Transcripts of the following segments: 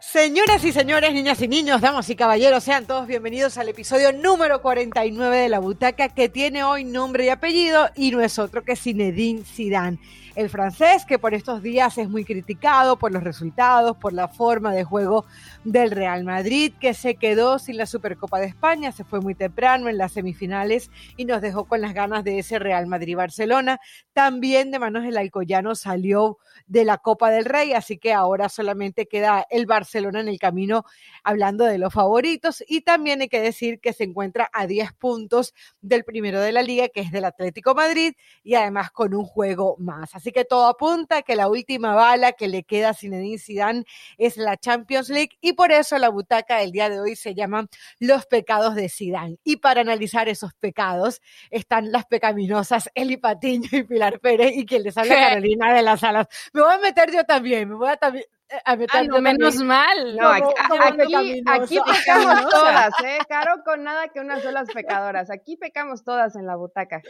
Señoras y señores, niñas y niños, damas y caballeros, sean todos bienvenidos al episodio número 49 de La Butaca, que tiene hoy nombre y apellido y no es otro que Zinedine Zidane el francés, que por estos días es muy criticado por los resultados, por la forma de juego del Real Madrid, que se quedó sin la Supercopa de España, se fue muy temprano en las semifinales y nos dejó con las ganas de ese Real Madrid-Barcelona. También de manos del Alcoyano salió de la Copa del Rey, así que ahora solamente queda el Barcelona en el camino hablando de los favoritos y también hay que decir que se encuentra a 10 puntos del primero de la liga, que es del Atlético Madrid y además con un juego más. Así que todo apunta que la última bala que le queda a Zinedine Zidane es la Champions League y por eso la butaca del día de hoy se llama Los pecados de Zidane. Y para analizar esos pecados están las pecaminosas Eli Patiño y Pilar Pérez y quien les habla Carolina de las Alas. Me voy a meter yo también, me voy a también a ah, no, menos mal. No, aquí, aquí, pecamos todas, ¿eh? Caro con nada que unas solas pecadoras. Aquí pecamos todas en la butaca.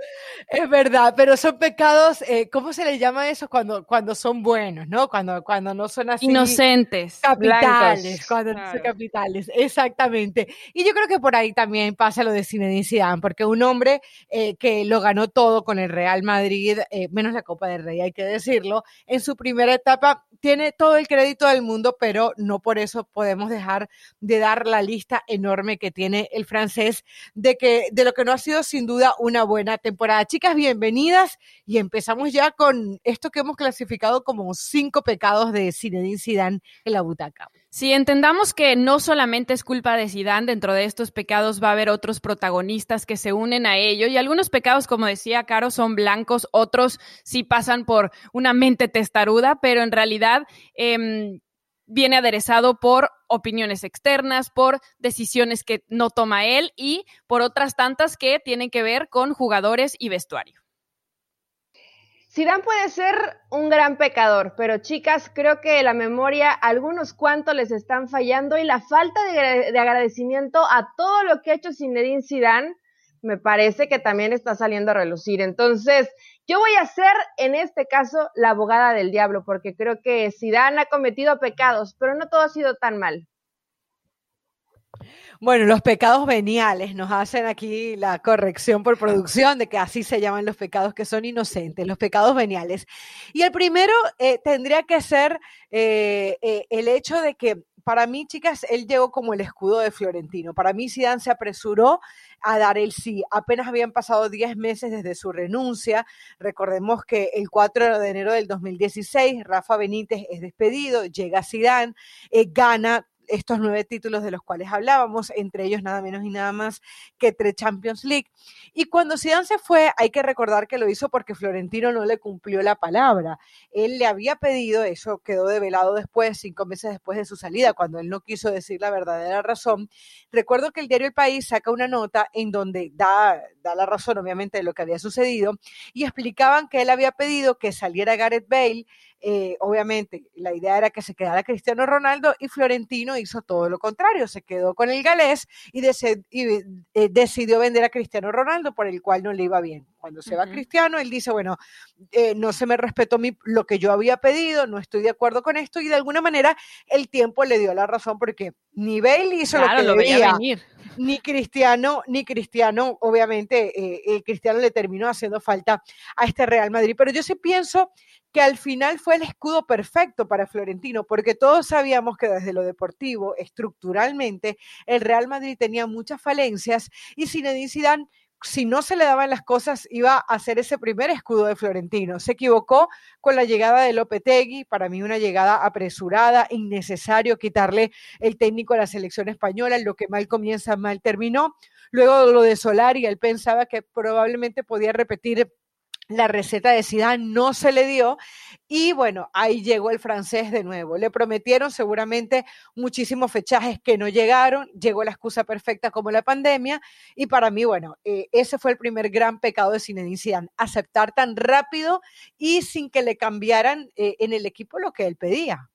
Es verdad, pero son pecados, eh, ¿cómo se les llama eso? Cuando, cuando son buenos, ¿no? Cuando, cuando no son así. Inocentes. Capitales. Cuando son capitales, exactamente. Y yo creo que por ahí también pasa lo de Zinedine Zidane, porque un hombre eh, que lo ganó todo con el Real Madrid, eh, menos la Copa del Rey, hay que decirlo, en su primera etapa tiene todo el crédito todo el mundo, pero no por eso podemos dejar de dar la lista enorme que tiene el francés de que de lo que no ha sido sin duda una buena temporada. Chicas, bienvenidas y empezamos ya con esto que hemos clasificado como cinco pecados de Zinedine Zidane en la butaca. Si entendamos que no solamente es culpa de Zidane, dentro de estos pecados va a haber otros protagonistas que se unen a ello y algunos pecados, como decía Caro, son blancos, otros sí pasan por una mente testaruda, pero en realidad em, viene aderezado por opiniones externas, por decisiones que no toma él y por otras tantas que tienen que ver con jugadores y vestuario. Zidane puede ser un gran pecador, pero chicas, creo que la memoria, algunos cuantos les están fallando y la falta de, agradecimiento a todo lo que ha hecho Zinedine Zidane, me parece que también está saliendo a relucir. Entonces, yo voy a ser, en este caso, la abogada del diablo, porque creo que Zidane ha cometido pecados, pero no todo ha sido tan mal. Bueno, los pecados veniales nos hacen aquí la corrección por producción de que así se llaman los pecados que son inocentes, los pecados veniales. Y el primero eh, tendría que ser eh, eh, el hecho de que para mí, chicas, él llegó como el escudo de Florentino. Para mí, Zidane se apresuró a dar el sí. Apenas habían pasado 10 meses desde su renuncia. Recordemos que el 4 de enero del 2016, Rafa Benítez es despedido, llega Zidane, gana estos nueve títulos de los cuales hablábamos, entre ellos nada menos y nada más que tres Champions League. Y cuando Zidane se fue, hay que recordar que lo hizo porque Florentino no le cumplió la palabra. Él le había pedido, eso quedó develado después, cinco meses después de su salida, cuando él no quiso decir la verdadera razón. Recuerdo que el diario El País saca una nota en donde da, da la razón, obviamente, de lo que había sucedido y explicaban que él había pedido que saliera Gareth Bale eh, obviamente, la idea era que se quedara Cristiano Ronaldo y Florentino hizo todo lo contrario, se quedó con el galés y, eh, decidió vender a Cristiano Ronaldo, por el cual no le iba bien. Cuando se va Cristiano, él dice, bueno, eh, no se me respetó mi, lo que yo había pedido, no estoy de acuerdo con esto y de alguna manera el tiempo le dio la razón porque ni Bale hizo lo que lo debía, venir. Ni Cristiano, ni Cristiano, obviamente, el Cristiano le terminó haciendo falta a este Real Madrid. Pero yo sí pienso que al final fue el escudo perfecto para Florentino, porque todos sabíamos que desde lo deportivo, estructuralmente, el Real Madrid tenía muchas falencias y Zinedine Zidane si no se le daban las cosas, iba a hacer ese primer escudo de Florentino. Se equivocó con la llegada de Lopetegui, para mí una llegada apresurada, innecesario quitarle el técnico a la selección española, lo que mal comienza, mal terminó. Luego lo de Solari, él pensaba que probablemente podía repetir la receta de Zidane no se le dio y bueno, ahí llegó el francés de nuevo. Le prometieron seguramente muchísimos fechajes que no llegaron, llegó la excusa perfecta como la pandemia y para mí, bueno, eh, ese fue el primer gran pecado de Zinedine Zidane, aceptar tan rápido y sin que le cambiaran eh, en el equipo lo que él pedía.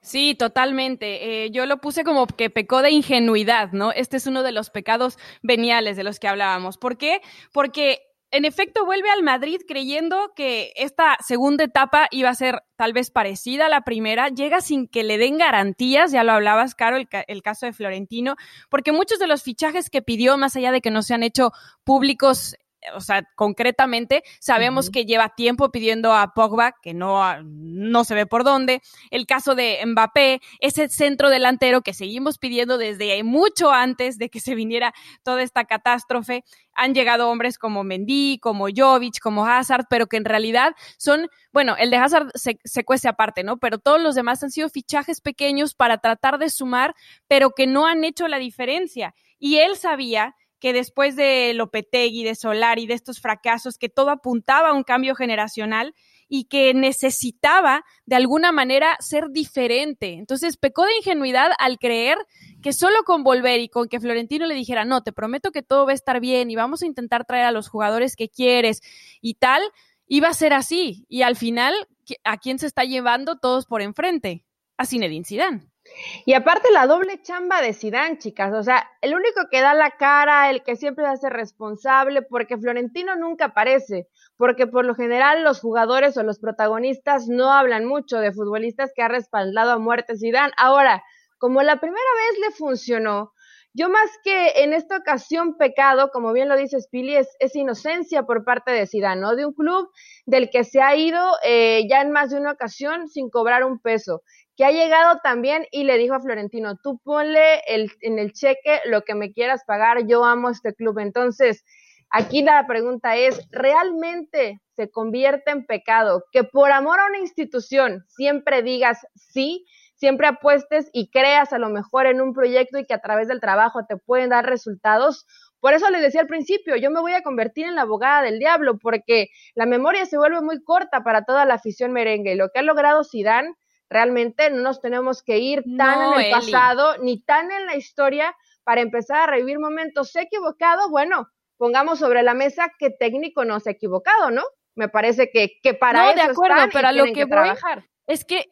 Sí, totalmente. Eh, yo lo puse como que pecó de ingenuidad, ¿no? Este es uno de los pecados veniales de los que hablábamos. ¿Por qué? Porque en efecto vuelve al Madrid creyendo que esta segunda etapa iba a ser tal vez parecida a la primera, llega sin que le den garantías, ya lo hablabas, Caro, el, el, caso de Florentino, porque muchos de los fichajes que pidió, más allá de que no se han hecho públicos o sea, concretamente, sabemos que lleva tiempo pidiendo a Pogba, que no, no se ve por dónde. El caso de Mbappé, ese centro delantero que seguimos pidiendo desde mucho antes de que se viniera toda esta catástrofe. Han llegado hombres como Mendy, como Jovic, como Hazard, pero que en realidad son, bueno, el de Hazard se, se cuece aparte, ¿no? Pero todos los demás han sido fichajes pequeños para tratar de sumar, pero que no han hecho la diferencia. Y él sabía que después de Lopetegui, de Solari, de estos fracasos, que todo apuntaba a un cambio generacional y que necesitaba de alguna manera ser diferente. Entonces pecó de ingenuidad al creer que solo con volver y con que Florentino le dijera, no, te prometo que todo va a estar bien y vamos a intentar traer a los jugadores que quieres y tal, iba a ser así. Y al final, ¿a quién se está llevando todos por enfrente? A Zinedine Zidane. Y aparte la doble chamba de Sidán, chicas, o sea, el único que da la cara, el que siempre se hace responsable, porque Florentino nunca aparece, porque por lo general los jugadores o los protagonistas no hablan mucho de futbolistas que ha respaldado a muerte Sidán. Ahora, como la primera vez le funcionó, yo más que en esta ocasión pecado, como bien lo dice Spili, es, inocencia por parte de Zidane, ¿no? De un club del que se ha ido eh, ya en más de una ocasión sin cobrar un peso que ha llegado también y le dijo a Florentino, tú ponle el, en el cheque lo que me quieras pagar, yo amo este club. Entonces, aquí la pregunta es, ¿realmente se convierte en pecado que por amor a una institución siempre digas sí, siempre apuestes y creas a lo mejor en un proyecto y que a través del trabajo te pueden dar resultados? Por eso les decía al principio, yo me voy a convertir en la abogada del diablo, porque la memoria se vuelve muy corta para toda la afición merengue. Y lo que ha logrado Zidane Realmente no nos tenemos que ir tan en el pasado ni tan en la historia para empezar a revivir momentos. ¿Se ha equivocado? Bueno, pongamos sobre la mesa qué técnico no se ha equivocado, ¿no? Me parece que, que para no, eso de acuerdo, pero lo que, que trabajar. Es que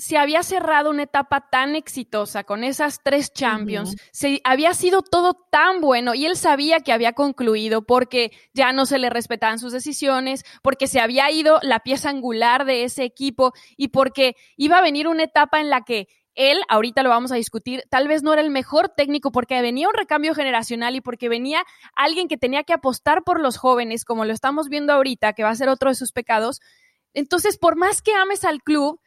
se había cerrado una etapa tan exitosa con esas tres Champions, se, había sido todo tan bueno y él sabía que había concluido porque ya no se le respetaban sus decisiones, porque se había ido la pieza angular de ese equipo y porque iba a venir una etapa en la que él, ahorita lo vamos a discutir, tal vez no era el mejor técnico porque venía un recambio generacional y porque venía alguien que tenía que apostar por los jóvenes, como lo estamos viendo ahorita, que va a ser otro de sus pecados. Entonces, por más que ames al club,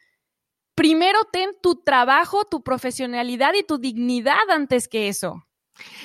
primero ten tu trabajo, tu profesionalidad y tu dignidad antes que eso.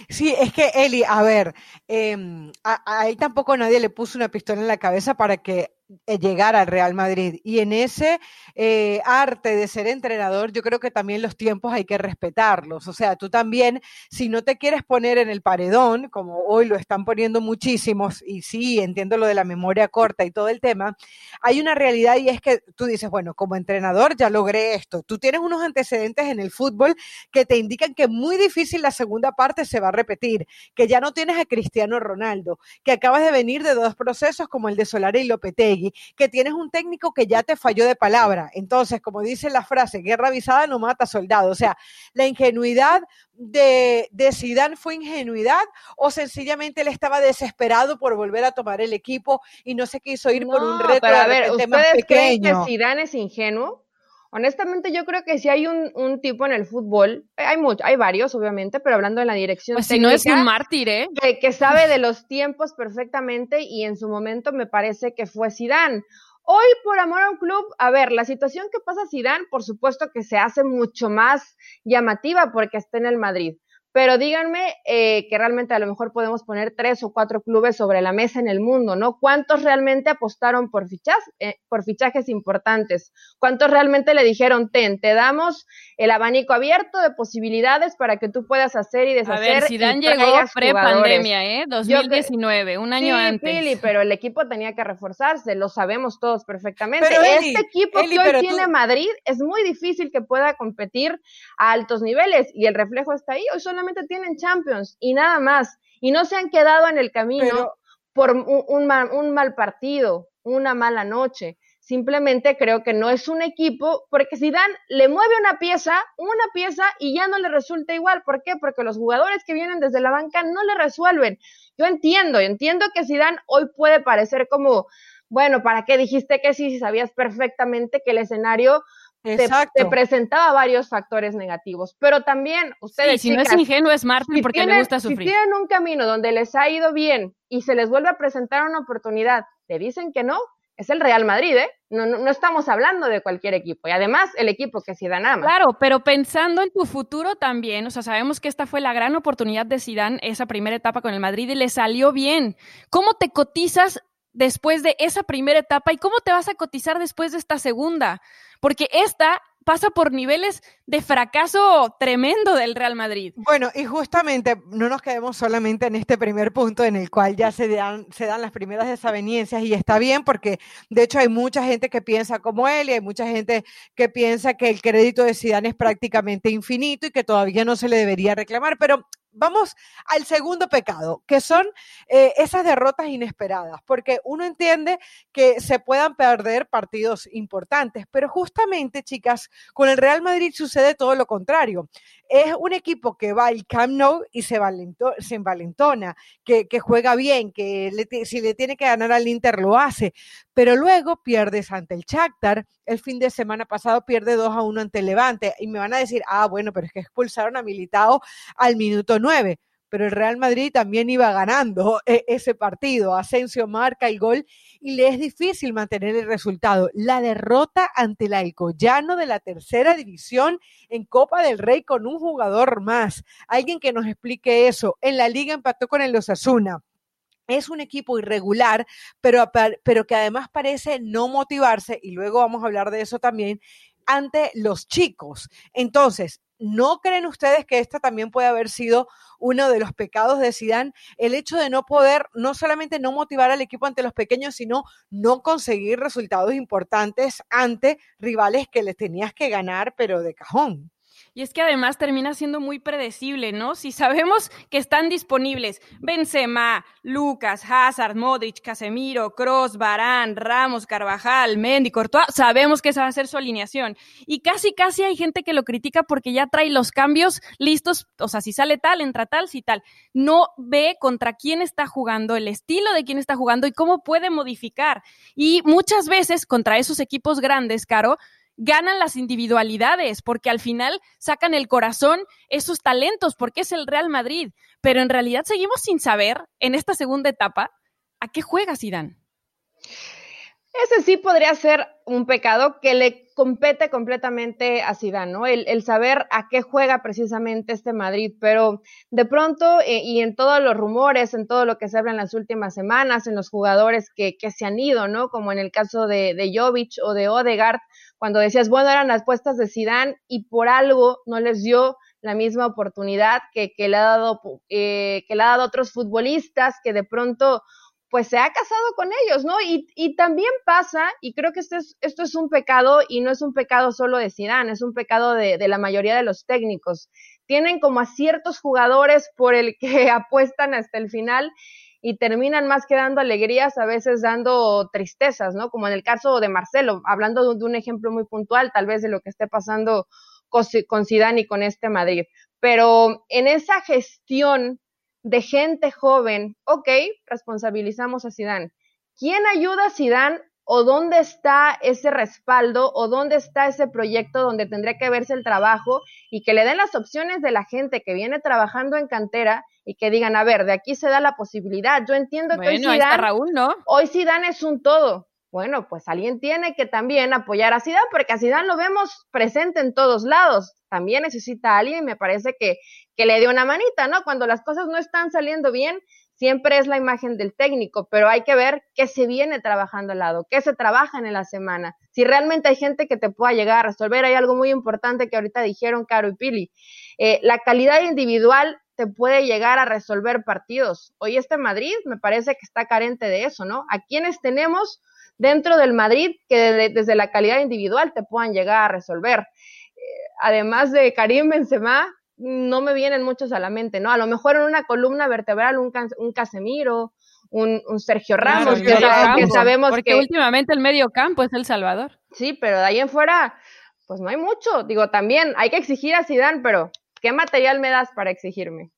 Sí, es que Eli, a ver, eh, ahí tampoco nadie le puso una pistola en la cabeza para que llegar al Real Madrid. Y en ese eh, arte de ser entrenador, yo creo que también los tiempos hay que respetarlos. O sea, tú también, si no te quieres poner en el paredón, como hoy lo están poniendo muchísimos, y sí, entiendo lo de la memoria corta y todo el tema, hay una realidad y es que tú dices, bueno, como entrenador ya logré esto. Tú tienes unos antecedentes en el fútbol que te indican que muy difícil la segunda parte se va a repetir, que ya no tienes a Cristiano Ronaldo, que acabas de venir de dos procesos como el de Solari y Lopetegui que tienes un técnico que ya te falló de palabra. Entonces, como dice la frase, guerra avisada no mata soldado. O sea, la ingenuidad de, de Zidane fue ingenuidad o sencillamente él estaba desesperado por volver a tomar el equipo y no se quiso ir por un reto a ver, ¿ustedes creen que Zidane es ingenuo? Honestamente, yo creo que si hay un, un, tipo en el fútbol, eh, hay muchos, hay varios, obviamente, pero hablando en la dirección pues si no es un mártir, ¿eh? Que, sabe de los tiempos perfectamente y en su momento me parece que fue Zidane. Hoy, por amor a un club, a ver, la situación que pasa Zidane, por supuesto que se hace mucho más llamativa porque está en el Madrid. Pero díganme eh, que realmente a lo mejor podemos poner tres o cuatro clubes sobre la mesa en el mundo, ¿no? ¿Cuántos realmente apostaron por, fichas, eh, por fichajes importantes? ¿Cuántos realmente le dijeron, ten, te damos el abanico abierto de posibilidades para que tú puedas hacer y deshacer? A ver, Zidane llegó pre-pandemia, ¿eh? 2019, un año sí, antes. Pili, pero el equipo tenía que reforzarse, lo sabemos todos perfectamente. este equipo que hoy tiene Madrid es muy difícil que pueda competir a altos niveles y el reflejo está ahí. Hoy son solamente tienen Champions y nada más. Y no se han quedado en el camino por un, mal, un mal partido, una mala noche. Simplemente creo que no es un equipo, porque si Dan le mueve una pieza, una pieza y ya no le resulta igual. ¿Por qué? Porque los jugadores que vienen desde la banca no le resuelven. Yo entiendo, entiendo que Zidane hoy puede parecer como, bueno, ¿para qué dijiste que sí si sabías perfectamente que el escenario te, presentaba varios factores negativos. Pero también ustedes. si no es ingenuo, es Martín porque le gusta sufrir. Si tienen un camino donde les ha ido bien y se les vuelve a presentar una oportunidad, te dicen que no, es el Real Madrid, ¿eh? No, no, estamos hablando de cualquier equipo. Y además, el equipo que Zidane ama. Claro, pero pensando en tu futuro también, o sea, sabemos que esta fue la gran oportunidad de Zidane, esa primera etapa con el Madrid, y le salió bien. ¿Cómo te cotizas después de esa primera etapa y cómo te vas a cotizar después de esta segunda, porque esta pasa por niveles de fracaso tremendo del Real Madrid. Bueno, y justamente no nos quedemos solamente en este primer punto en el cual ya se dan, se dan las primeras desavenencias y está bien porque de hecho hay mucha gente que piensa como él y hay mucha gente que piensa que el crédito de Zidane es prácticamente infinito y que todavía no se le debería reclamar, pero vamos al segundo pecado, que son eh, esas derrotas inesperadas, porque uno entiende que se puedan perder partidos importantes, pero justamente, chicas, con el Real Madrid sucede todo lo contrario es un equipo que va al Camp Nou y se, se envalentona, que, juega bien, que si le tiene que ganar al Inter lo hace, pero luego pierdes ante el Shakhtar, el fin de semana pasado pierde 2 a 1 ante el Levante y me van a decir, ah, bueno, pero es que expulsaron a Militao al minuto 9 pero el Real Madrid también iba ganando e, ese partido. Asensio marca el gol y le es difícil mantener el resultado. La derrota ante el Alcoyano de la tercera división en Copa del Rey con un jugador más. Alguien que nos explique eso. En la liga empató con el Osasuna es un equipo irregular, pero, pero que además parece no motivarse, y luego vamos a hablar de eso también, ante los chicos. Entonces, ¿no creen ustedes que esta también puede haber sido uno de los pecados de Sidán? El hecho de no poder, no solamente no motivar al equipo ante los pequeños, sino no conseguir resultados importantes ante rivales que les tenías que ganar, pero de cajón. Y es que además termina siendo muy predecible, ¿no? Si sabemos que están disponibles Benzema, Lucas, Hazard, Modric, Casemiro, Cross, Barán, Ramos, Carvajal, Mendy, Courtois, sabemos que esa va a ser su alineación. Y casi, casi hay gente que lo critica porque ya trae los cambios listos, o sea, si sale tal, entra tal, si tal. No ve contra quién está jugando, el estilo de quién está jugando y cómo puede modificar. Y muchas veces contra esos equipos grandes, Caro, ganan las individualidades, porque al final sacan el corazón esos talentos, porque es el Real Madrid. Pero en realidad seguimos sin saber en esta segunda etapa a qué juega Zidane. Ese sí podría ser un pecado que le compete completamente a Zidane, ¿no? El, saber a qué juega precisamente este Madrid, pero de pronto eh, y en todos los rumores, en todo lo que se habla en las últimas semanas, en los jugadores que, se han ido, ¿no? Como en el caso de, de Jovic o de Odegaard, cuando decías, bueno, eran las puestas de Zidane y por algo no les dio la misma oportunidad que, le ha dado eh, que le ha dado otros futbolistas que de pronto pues se ha casado con ellos, ¿no? Y, y también pasa, y creo que esto es, esto es un pecado, y no es un pecado solo de Zidane, es un pecado de la mayoría de los técnicos. Tienen como a ciertos jugadores por el que apuestan hasta el final y terminan más que dando alegrías, a veces dando tristezas, ¿no? Como en el caso de Marcelo, hablando de un ejemplo muy puntual, tal vez de lo que esté pasando con Zidane y con este Madrid. Pero en esa gestión de gente joven, ok, responsabilizamos a Zidane. ¿Quién ayuda a Zidane o dónde está ese respaldo o dónde está ese proyecto donde tendría que verse el trabajo y que le den las opciones de la gente que viene trabajando en cantera y que digan, a ver, de aquí se da la posibilidad. Yo entiendo que hoy Zidane, Raúl, ¿no? Hoy Zidane es un todo. Bueno, pues alguien tiene que también apoyar a Zidane porque a Zidane lo vemos presente en todos lados. También necesita a alguien me parece que, que le dé una manita, ¿no? Cuando las cosas no están saliendo bien, siempre es la imagen del técnico, pero hay que ver qué se viene trabajando al lado, qué se trabaja en la semana. Si realmente hay gente que te pueda llegar a resolver, hay algo muy importante que ahorita dijeron Caro y Pili. Eh, la calidad individual te puede llegar a resolver partidos. Hoy este Madrid me parece que está carente de eso, ¿no? A quienes tenemos dentro del Madrid que desde la calidad individual te puedan llegar a resolver. Eh, además de Karim Benzema, no me vienen muchos a la mente, ¿no? A lo mejor en una columna vertebral un, un Casemiro, un, Sergio Ramos, que, sabemos porque últimamente el medio campo es El Salvador. Sí, pero de ahí en fuera, pues no hay mucho. Digo, también hay que exigir a Zidane, pero ¿qué material me das para exigirme?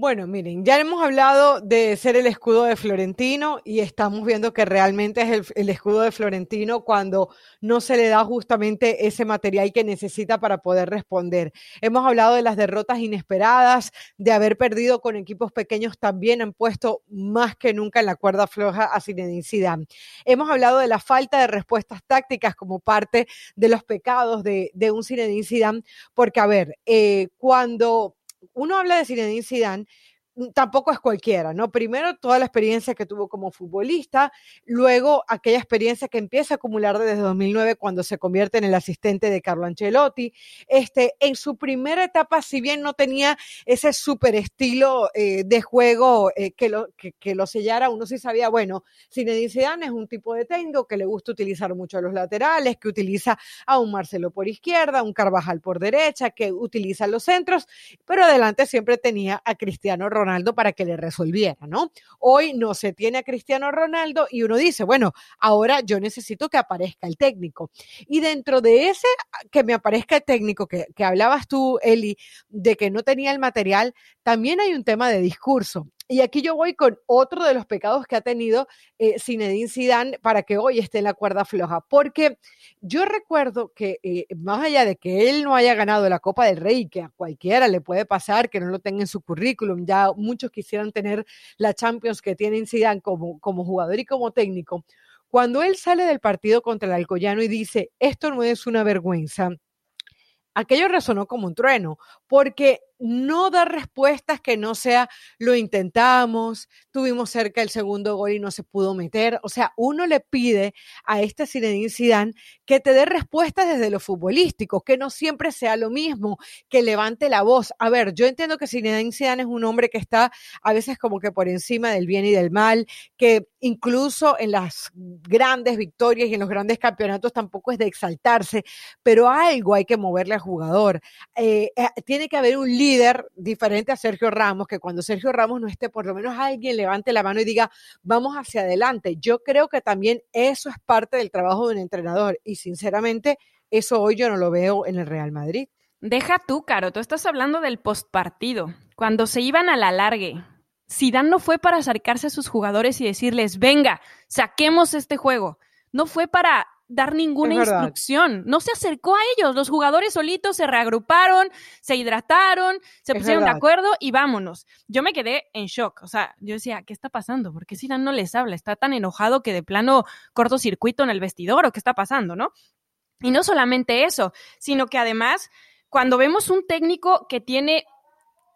Bueno, miren, ya hemos hablado de ser el escudo de Florentino y estamos viendo que realmente es el, escudo de Florentino cuando no se le da justamente ese material que necesita para poder responder. Hemos hablado de las derrotas inesperadas, de haber perdido con equipos pequeños también han puesto más que nunca en la cuerda floja a Zinedine Zidane. Hemos hablado de la falta de respuestas tácticas como parte de los pecados de, un Zinedine Zidane, porque a ver, eh, cuando uno habla de Zinedine Zidane tampoco es cualquiera, ¿no? Primero, toda la experiencia que tuvo como futbolista, luego aquella experiencia que empieza a acumular desde 2009 cuando se convierte en el asistente de Carlo Ancelotti. Este, en su primera etapa, si bien no tenía ese súper estilo eh, de juego eh, que, lo, que, lo sellara, uno sí sabía, bueno, Zinedine Zidane es un tipo de técnico que le gusta utilizar mucho a los laterales, que utiliza a un Marcelo por izquierda, un Carvajal por derecha, que utiliza los centros, pero adelante siempre tenía a Cristiano Ronaldo Ronaldo para que le resolviera, ¿no? Hoy no se tiene a Cristiano Ronaldo y uno dice, bueno, ahora yo necesito que aparezca el técnico. Y dentro de ese que me aparezca el técnico que, que hablabas tú, Eli, de que no tenía el material, también hay un tema de discurso. Y aquí yo voy con otro de los pecados que ha tenido eh, Zinedine para que hoy esté en la cuerda floja, porque yo recuerdo que eh, más allá de que él no haya ganado la Copa del Rey, que a cualquiera le puede pasar que no lo tenga en su currículum, ya muchos quisieran tener la Champions que tiene Zidane como, como jugador y como técnico, cuando él sale del partido contra el Alcoyano y dice, esto no es una vergüenza, aquello resonó como un trueno, porque no da respuestas que no sea lo intentamos, tuvimos cerca el segundo gol y no se pudo meter. O sea, uno le pide a este Zinedine Zidane que te dé respuestas desde lo futbolístico, que no siempre sea lo mismo, que levante la voz. A ver, yo entiendo que Zinedine Zidane es un hombre que está a veces como que por encima del bien y del mal, que incluso en las grandes victorias y en los grandes campeonatos tampoco es de exaltarse, pero algo hay que moverle al jugador. Eh, eh, tiene que haber un líder líder diferente a Sergio Ramos, que cuando Sergio Ramos no esté, por lo menos alguien levante la mano y diga, vamos hacia adelante. Yo creo que también eso es parte del trabajo de un entrenador y sinceramente eso hoy yo no lo veo en el Real Madrid. Deja tú, Caro, tú estás hablando del postpartido, cuando se iban a la largue. Zidane no fue para acercarse a sus jugadores y decirles, venga, saquemos este juego. No fue para dar ninguna instrucción. No se acercó a ellos. Los jugadores solitos se reagruparon, se hidrataron, se pusieron de acuerdo y vámonos. Yo me quedé en shock. O sea, yo decía, ¿qué está pasando? ¿Por qué Zidane no les habla? Está tan enojado que de plano cortocircuito en el vestidor o qué está pasando, ¿no? Y no solamente eso, sino que además, cuando vemos un técnico que tiene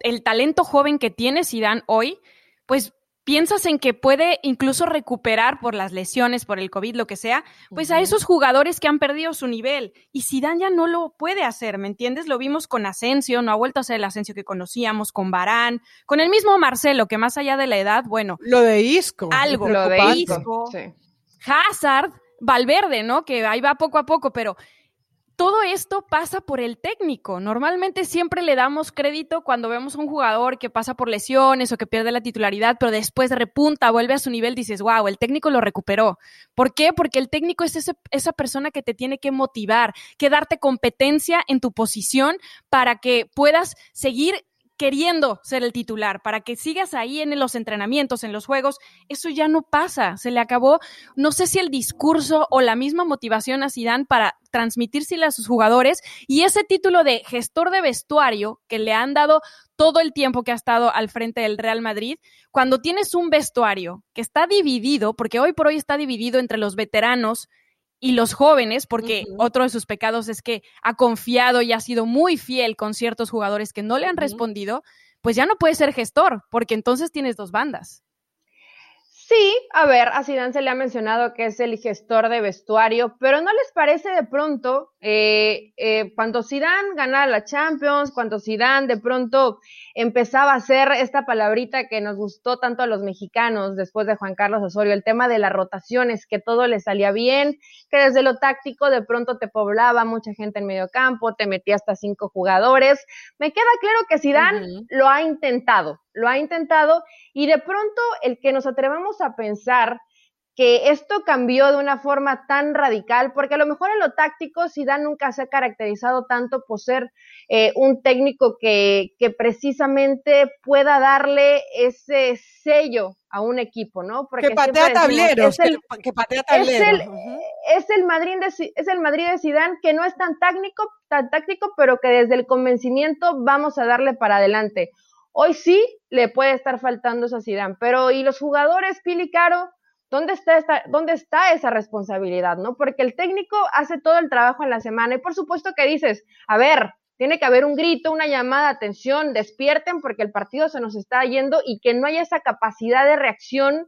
el talento joven que tiene Zidane hoy, pues piensas en que puede incluso recuperar por las lesiones, por el COVID, lo que sea, pues a esos jugadores que han perdido su nivel. Y Zidane ya no lo puede hacer, ¿me entiendes? Lo vimos con Asensio, no ha vuelto a ser el Asensio que conocíamos, con Barán, con el mismo Marcelo, que más allá de la edad, bueno. Lo de Isco. Algo. Lo de Isco. Hazard, Valverde, ¿no? Que ahí va poco a poco, pero todo esto pasa por el técnico. Normalmente siempre le damos crédito cuando vemos a un jugador que pasa por lesiones o que pierde la titularidad, pero después repunta, vuelve a su nivel, dices, wow, el técnico lo recuperó. ¿Por qué? Porque el técnico es esa persona que te tiene que motivar, que darte competencia en tu posición para que puedas seguir queriendo ser el titular, para que sigas ahí en los entrenamientos, en los juegos, eso ya no pasa, se le acabó, no sé si el discurso o la misma motivación a Zidane para transmitírsela a sus jugadores y ese título de gestor de vestuario que le han dado todo el tiempo que ha estado al frente del Real Madrid, cuando tienes un vestuario que está dividido, porque hoy por hoy está dividido entre los veteranos, y los jóvenes, porque otro de sus pecados es que ha confiado y ha sido muy fiel con ciertos jugadores que no le han respondido, pues ya no puede ser gestor, porque entonces tienes dos bandas. Sí, a ver, a Zidane se le ha mencionado que es el gestor de vestuario, pero ¿no les parece de pronto eh, eh, cuando Zidane ganaba la Champions, cuando Zidane de pronto empezaba a hacer esta palabrita que nos gustó tanto a los mexicanos después de Juan Carlos Osorio, el tema de las rotaciones, que todo le salía bien, que desde lo táctico de pronto te poblaba mucha gente en medio campo, te metía hasta cinco jugadores. Me queda claro que Zidane lo ha intentado, lo ha intentado y de pronto el que nos atrevamos a pensar que esto cambió de una forma tan radical, porque a lo mejor en lo táctico Zidane nunca se ha caracterizado tanto por ser eh, un técnico que, que, precisamente pueda darle ese sello a un equipo, ¿no? Porque que patea tableros, es el, que, patea tableros. Es el, es el, Madrid de, es el Madrid de Zidane que no es tan táctico, tan táctico, pero que desde el convencimiento vamos a darle para adelante. Hoy sí le puede estar faltando eso a Zidane, pero ¿y los jugadores, Pili Caro? ¿Dónde está, esta, ¿Dónde está esa responsabilidad? ¿no? Porque el técnico hace todo el trabajo en la semana y por supuesto que dices, a ver, tiene que haber un grito, una llamada de atención, despierten porque el partido se nos está yendo y que no haya esa capacidad de reacción,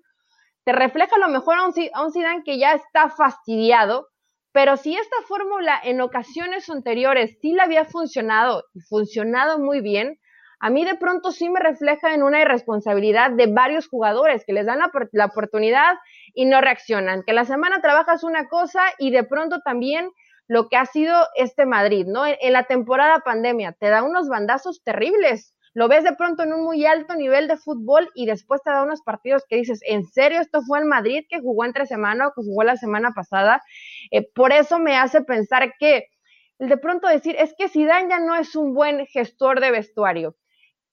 te refleja a lo mejor a un, a un Zidane que ya está fastidiado, pero si esta fórmula en ocasiones anteriores sí le había funcionado y funcionado muy bien, a mí de pronto sí me refleja en una irresponsabilidad de varios jugadores que les dan la, oportunidad y no reaccionan. Que la semana trabajas una cosa y de pronto también lo que ha sido este Madrid, ¿no? En, la temporada pandemia, te da unos bandazos terribles. Lo ves de pronto en un muy alto nivel de fútbol y después te da unos partidos que dices, ¿en serio esto fue el Madrid que jugó entre semana o que jugó la semana pasada? Eh, por eso me hace pensar que de pronto decir, es que Zidane ya no es un buen gestor de vestuario.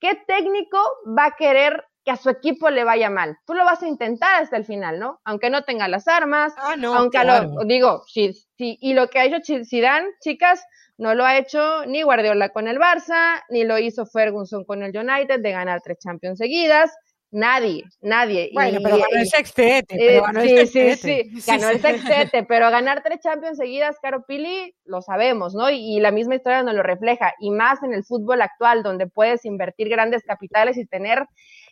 ¿Qué técnico va a querer que a su equipo le vaya mal? Tú lo vas a intentar hasta el final, ¿no? Aunque no tenga las armas, ah, no, aunque lo, digo, sí, sí, y lo que ha hecho Zidane, chicas, no lo ha hecho ni Guardiola con el Barça, ni lo hizo Ferguson con el United de ganar tres Champions seguidas. Nadie, nadie. Bueno, pero ganó el sextete. Pero eh, ganó sí, el sí, sí, ganó el sextete, pero ganar tres Champions seguidas, Caro Pili, lo sabemos, ¿no? Y, la misma historia nos lo refleja, y más en el fútbol actual, donde puedes invertir grandes capitales y tener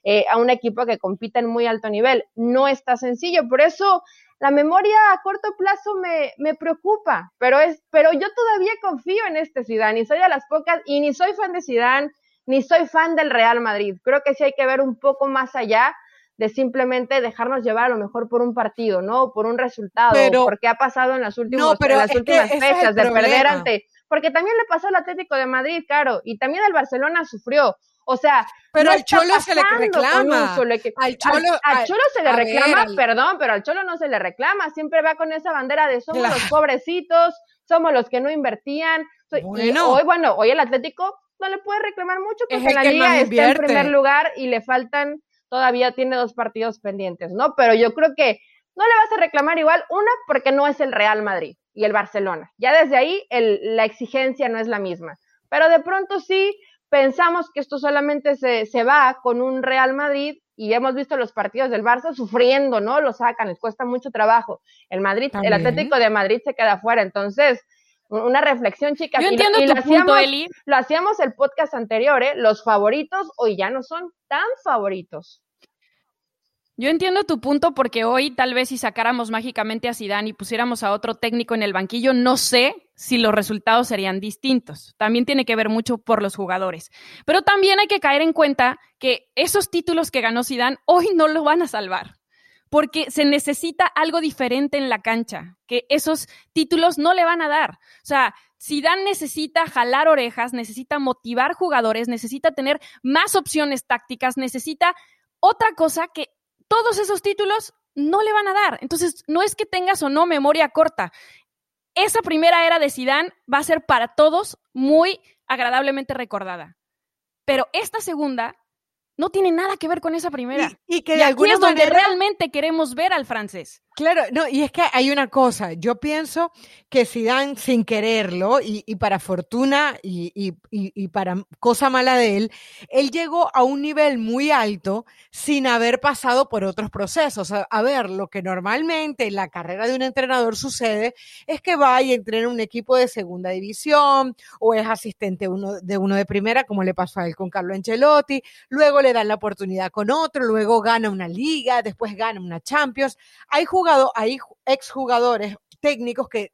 eh, a un equipo que compita en muy alto nivel. No está sencillo, por eso la memoria a corto plazo me, me preocupa, pero, es, pero yo todavía confío en este Zidane, y soy de las pocas, y ni soy fan de Zidane, ni soy fan del Real Madrid. Creo que sí hay que ver un poco más allá de simplemente dejarnos llevar a lo mejor por un partido, ¿no? Por un resultado, porque ha pasado en las, últimas fechas de perder ante... Porque también le pasó al Atlético de Madrid, claro, y también el Barcelona sufrió. O sea, pero al Cholo se le reclama. Al Cholo, al, Cholo se le reclama, perdón, pero al Cholo no se le reclama. Siempre va con esa bandera de somos los pobrecitos, somos los que no invertían. Bueno. hoy, bueno, hoy el Atlético no le puede reclamar mucho porque la liga está en primer lugar y le faltan, todavía tiene dos partidos pendientes, ¿no? Pero yo creo que no le vas a reclamar igual, una, porque no es el Real Madrid y el Barcelona. Ya desde ahí la exigencia no es la misma. Pero de pronto sí pensamos que esto solamente se, se va con un Real Madrid y hemos visto los partidos del Barça sufriendo, ¿no? Lo sacan, les cuesta mucho trabajo. El Madrid, el Atlético de Madrid se queda fuera. Entonces, una reflexión, chicas. Yo entiendo tu punto, Eli. Lo hacíamos el podcast anterior, ¿eh? Los favoritos hoy ya no son tan favoritos. Yo entiendo tu punto porque hoy tal vez si sacáramos mágicamente a Zidane y pusiéramos a otro técnico en el banquillo, no sé si los resultados serían distintos. También tiene que ver mucho por los jugadores. Pero también hay que caer en cuenta que esos títulos que ganó Zidane hoy no lo van a salvar porque se necesita algo diferente en la cancha, que esos títulos no le van a dar. O sea, Zidane necesita jalar orejas, necesita motivar jugadores, necesita tener más opciones tácticas, necesita otra cosa que todos esos títulos no le van a dar. Entonces, no es que tengas o no memoria corta. Esa primera era de Zidane va a ser para todos muy agradablemente recordada. Pero esta segunda no tiene nada que ver con esa primera. Y, que de aquí es donde realmente queremos ver al francés. Claro, no, y es que hay una cosa, yo pienso que si dan sin quererlo y, para fortuna y, para cosa mala de él, él llegó a un nivel muy alto sin haber pasado por otros procesos. A, ver, lo que normalmente en la carrera de un entrenador sucede es que va y entrena un equipo de segunda división o es asistente uno, de uno de primera, como le pasó a él con Carlo Ancelotti, luego le dan la oportunidad con otro, luego gana una liga, después gana una Champions. Hay hay exjugadores técnicos que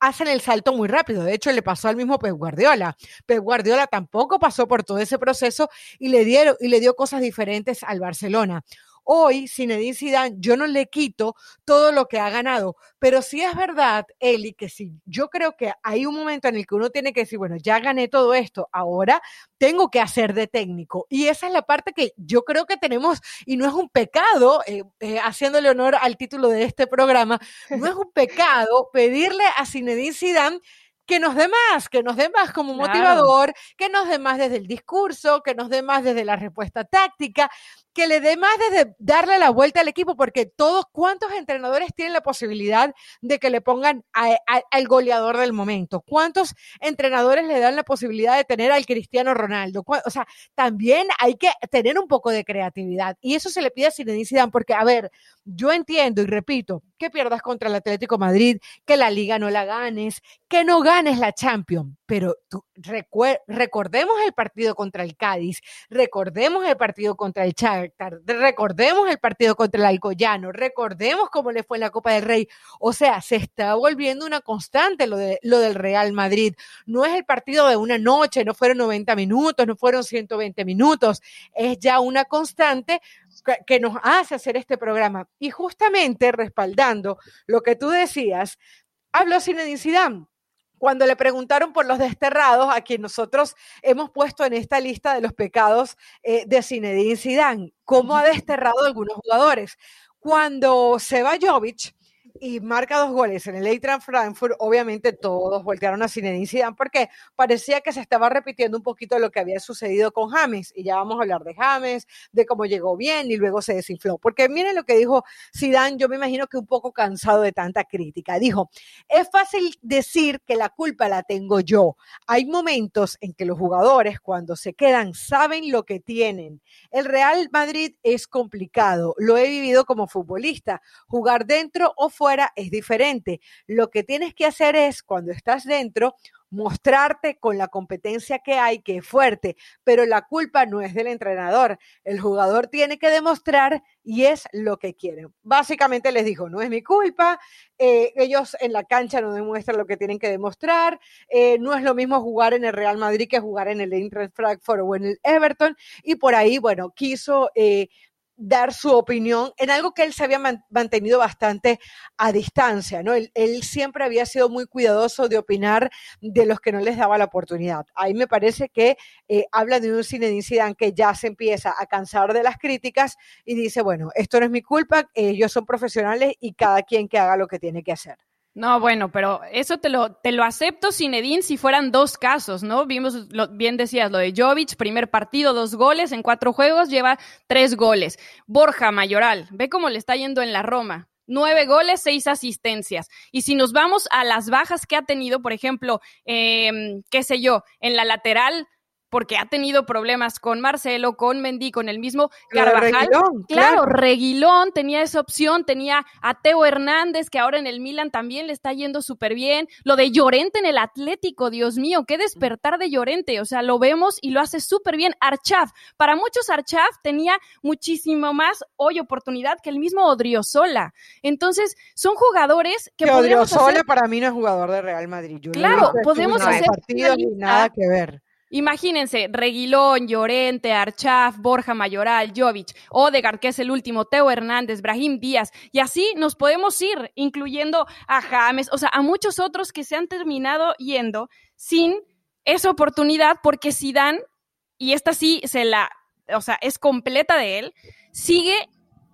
hacen el salto muy rápido. De hecho, le pasó al mismo Pep Guardiola. Pep Guardiola tampoco pasó por todo ese proceso y le dieron y le dio cosas diferentes al Barcelona. Hoy Zinedine Zidane, yo no le quito todo lo que ha ganado, pero sí es verdad, Eli, que si yo creo que hay un momento en el que uno tiene que decir, bueno, ya gané todo esto, ahora tengo que hacer de técnico. Y esa es la parte que yo creo que tenemos, y no es un pecado, eh, eh, haciéndole honor al título de este programa, no es un pecado pedirle a Zinedine Zidane que nos dé más, que nos dé más como motivador, que nos dé más desde el discurso, que nos dé más desde la respuesta táctica, que le dé más desde darle la vuelta al equipo, porque todos, ¿cuántos entrenadores tienen la posibilidad de que le pongan al goleador del momento? ¿Cuántos entrenadores le dan la posibilidad de tener al Cristiano Ronaldo? O sea, también hay que tener un poco de creatividad y eso se le pide a Zinedine Zidane, porque, a ver, yo entiendo y repito, que pierdas contra el Atlético Madrid, que la liga no la ganes, que no ganes la Champions, pero recordemos el partido contra el Cádiz, recordemos el partido contra el Recordemos el partido contra el Alcoyano, recordemos cómo le fue en la Copa del Rey. O sea, se está volviendo una constante lo, de, lo del Real Madrid. No es el partido de una noche, no fueron 90 minutos, no fueron 120 minutos, es ya una constante que nos hace hacer este programa. Y justamente respaldando lo que tú decías, habló Zinedine Zidane cuando le preguntaron por los desterrados, a quien nosotros hemos puesto en esta lista de los pecados eh, de Zinedine Zidane, cómo ha desterrado a algunos jugadores. Cuando se va Jovic, y marca dos goles en el Eintracht Frankfurt, obviamente todos voltearon a Zinedine Zidane porque parecía que se estaba repitiendo un poquito lo que había sucedido con James y ya vamos a hablar de James, de cómo llegó bien y luego se desinfló. Porque miren lo que dijo Zidane, yo me imagino que un poco cansado de tanta crítica. Dijo, "Es fácil decir que la culpa la tengo yo. Hay momentos en que los jugadores cuando se quedan saben lo que tienen. El Real Madrid es complicado, lo he vivido como futbolista, jugar dentro o fuera es diferente. Lo que tienes que hacer es, cuando estás dentro, mostrarte con la competencia que hay, que es fuerte, pero la culpa no es del entrenador. El jugador tiene que demostrar y es lo que quieren. Básicamente les dijo, no es mi culpa, eh, ellos en la cancha no demuestran lo que tienen que demostrar, eh, no es lo mismo jugar en el Real Madrid que jugar en el Eintracht Frankfurt o en el Everton, y por ahí, bueno, quiso eh, dar su opinión en algo que él se había mantenido bastante a distancia, ¿no? Él, siempre había sido muy cuidadoso de opinar de los que no les daba la oportunidad. Ahí me parece que eh, habla de un cine Zidane que ya se empieza a cansar de las críticas y dice, bueno, esto no es mi culpa, ellos son profesionales y cada quien que haga lo que tiene que hacer. No, bueno, pero eso te lo, te lo acepto, Zinedine, si fueran dos casos, ¿no? Vimos, lo, bien decías, lo de Jovic, primer partido, dos goles, en cuatro juegos lleva tres goles. Borja Mayoral, ve cómo le está yendo en la Roma. Nueve goles, seis asistencias. Y si nos vamos a las bajas que ha tenido, por ejemplo, eh, qué sé yo, en la lateral, porque ha tenido problemas con Marcelo, con Mendy, con el mismo Carvajal. claro, Reguilón tenía esa opción, tenía a Teo Hernández, que ahora en el Milan también le está yendo súper bien. Lo de Llorente en el Atlético, Dios mío, qué despertar de Llorente. O sea, lo vemos y lo hace súper bien. Archaf, para muchos Archaf tenía muchísimo más hoy oportunidad que el mismo Odriozola. Entonces, son jugadores que... que Odriozola para mí no es jugador de Real Madrid. claro, podemos hacer... nada que ver. Imagínense, Reguilón, Llorente, Archaf, Borja Mayoral, Jovic, Odegaard, que es el último, Teo Hernández, Brahim Díaz, y así nos podemos ir, incluyendo a James, o sea, a muchos otros que se han terminado yendo sin esa oportunidad, porque Zidane, y esta sí se la, o sea, es completa de él, sigue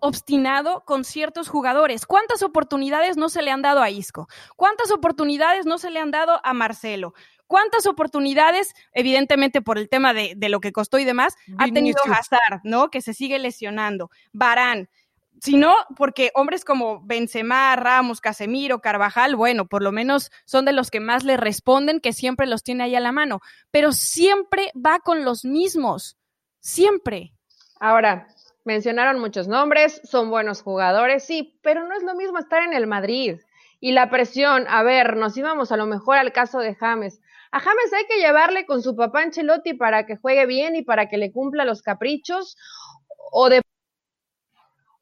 obstinado con ciertos jugadores. ¿Cuántas oportunidades no se le han dado a Isco? ¿Cuántas oportunidades no se le han dado a Marcelo? ¿Cuántas oportunidades, evidentemente por el tema de, lo que costó y demás, ha tenido Hazard, ¿no? Que se sigue lesionando. Barán. Si no, porque hombres como Benzema, Ramos, Casemiro, Carvajal, bueno, por lo menos son de los que más le responden, que siempre los tiene ahí a la mano. Pero siempre va con los mismos. Siempre. Ahora, mencionaron muchos nombres, son buenos jugadores, sí, pero no es lo mismo estar en el Madrid. Y la presión, a ver, nos íbamos a lo mejor al caso de James. A James hay que llevarle con su papá Ancelotti para que juegue bien y para que le cumpla los caprichos o de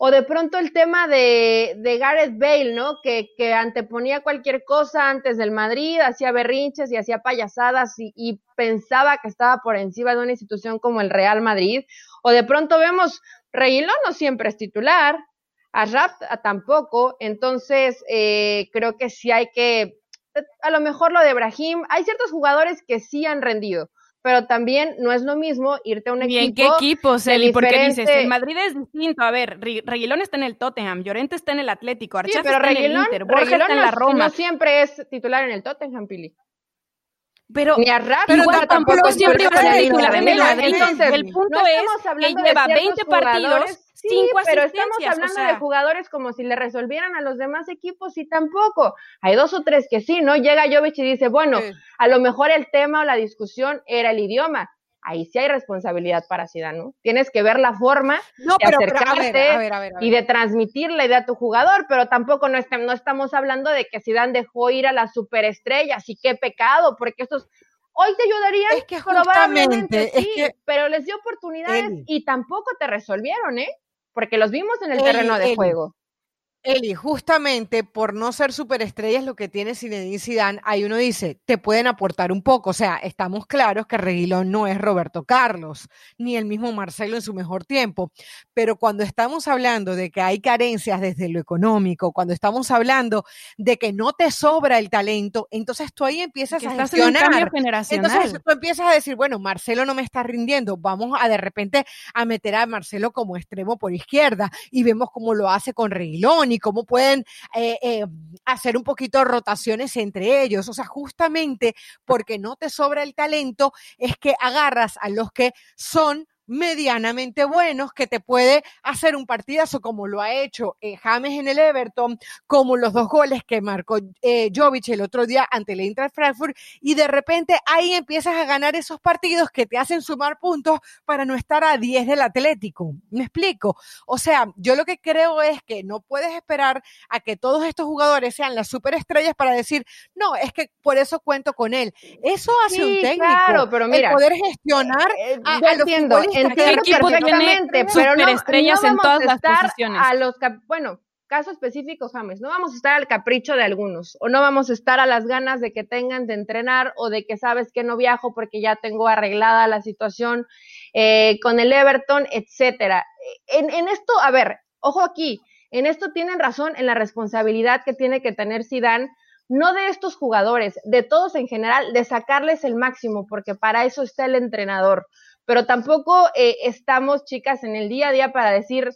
O de pronto el tema de, de Gareth Bale, ¿no? Que, que, anteponía cualquier cosa antes del Madrid, hacía berrinches y hacía payasadas y, pensaba que estaba por encima de una institución como el Real Madrid. O de pronto vemos, Reguilón no siempre es titular, a Raft tampoco, entonces eh, creo que sí hay que, a lo mejor lo de Brahim, hay ciertos jugadores que sí han rendido, pero también no es lo mismo irte a un equipo. ¿Y en qué equipo, Celi? Porque dices, el Madrid es distinto. A ver, Reguilón está en el Tottenham, Llorente está en el Atlético, Archaz está en el Inter, Borja está en la Roma. No siempre es titular en el Tottenham, Pili. Pero, Ni a pero tampoco siempre va a ser titular en el Madrid. el punto es que lleva 20 partidos Sí, pero estamos hablando de jugadores como si le resolvieran a los demás equipos y tampoco. Hay dos o tres que sí, ¿no? Llega Jovic y dice, bueno, a lo mejor el tema o la discusión era el idioma. Ahí sí hay responsabilidad para Zidane, ¿no? Tienes que ver la forma de acercarte y de transmitir la idea a tu jugador, pero tampoco no, no estamos hablando de que Zidane dejó ir a las superestrellas y qué pecado, porque estos Hoy te ayudarían, es que probablemente sí, pero les dio oportunidades y tampoco te resolvieron, ¿eh? Porque los vimos en el terreno de juego. Eli, justamente por no ser superestrellas lo que tiene Zinedine Zidane, ahí uno dice, te pueden aportar un poco, o sea, estamos claros que Reguilón no es Roberto Carlos, ni el mismo Marcelo en su mejor tiempo, pero cuando estamos hablando de que hay carencias desde lo económico, cuando estamos hablando de que no te sobra el talento, entonces tú ahí empiezas a gestionar. Entonces tú empiezas a decir, bueno, Marcelo no me está rindiendo, vamos a de repente a meter a Marcelo como extremo por izquierda y vemos cómo lo hace con Reguilón y cómo pueden eh, eh, hacer un poquito rotaciones entre ellos. O sea, justamente porque no te sobra el talento, es que agarras a los que son medianamente buenos que te puede hacer un partidazo como lo ha hecho eh, James en el Everton, como los dos goles que marcó eh, Jovic el otro día ante el Eintracht Frankfurt y de repente ahí empiezas a ganar esos partidos que te hacen sumar puntos para no estar a 10 del Atlético. ¿Me explico? O sea, yo lo que creo es que no puedes esperar a que todos estos jugadores sean las superestrellas para decir, no, es que por eso cuento con él. Eso hace un técnico. Claro, pero mira, el poder gestionar eh, a, a los entiendo perfectamente, pero no, estrellas en todas las posiciones. A los, bueno, caso específico, James, no vamos a estar al capricho de algunos, o no vamos a estar a las ganas de que tengan de entrenar, o de que sabes que no viajo porque ya tengo arreglada la situación eh, con el Everton, etcétera. En, en esto, a ver, ojo aquí, en esto tienen razón en la responsabilidad que tiene que tener Zidane, no de estos jugadores, de todos en general, de sacarles el máximo, porque para eso está el entrenador pero tampoco eh, estamos, chicas, en el día a día para decir,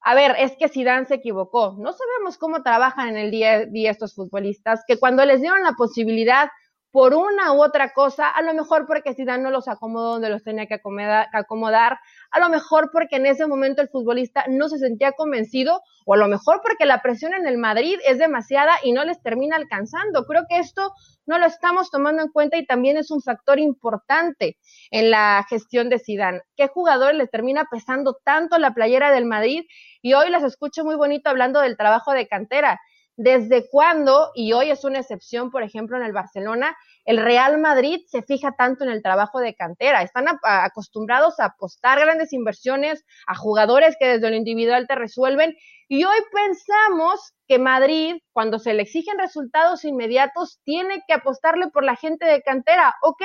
a ver, es que Zidane se equivocó. No sabemos cómo trabajan en el día a día estos futbolistas, que cuando les dieron la posibilidad por una u otra cosa, a lo mejor porque Zidane no los acomodó donde los tenía que acomodar, a lo mejor porque en ese momento el futbolista no se sentía convencido, o a lo mejor porque la presión en el Madrid es demasiada y no les termina alcanzando. Creo que esto no lo estamos tomando en cuenta y también es un factor importante en la gestión de Zidane. ¿Qué jugador le termina pesando tanto la playera del Madrid? Y hoy las escucho muy bonito hablando del trabajo de cantera desde cuándo, y hoy es una excepción, por ejemplo, en el Barcelona, el Real Madrid se fija tanto en el trabajo de cantera. Están acostumbrados a apostar grandes inversiones a jugadores que desde lo individual te resuelven. Y hoy pensamos que Madrid, cuando se le exigen resultados inmediatos, tiene que apostarle por la gente de cantera. Ok,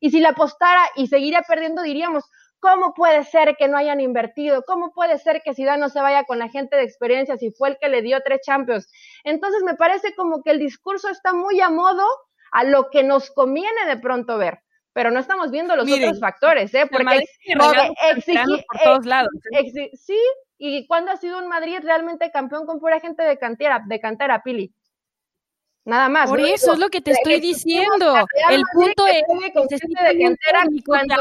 y si la apostara y seguiría perdiendo, diríamos, ¿Cómo puede ser que no hayan invertido? ¿Cómo puede ser que Zidane no se vaya con la gente de experiencia si fue el que le dio tres Champions? Entonces me parece como que el discurso está muy a modo a lo que nos conviene de pronto ver pero no estamos viendo los otros factores, ¿eh? Porque, exigir por todos lados. ¿eh? sí, y cuando ha sido un Madrid realmente campeón con pura gente de cantera, de cantera, Pili. Nada más. Por eso es lo que te estoy diciendo. El punto es que de cuando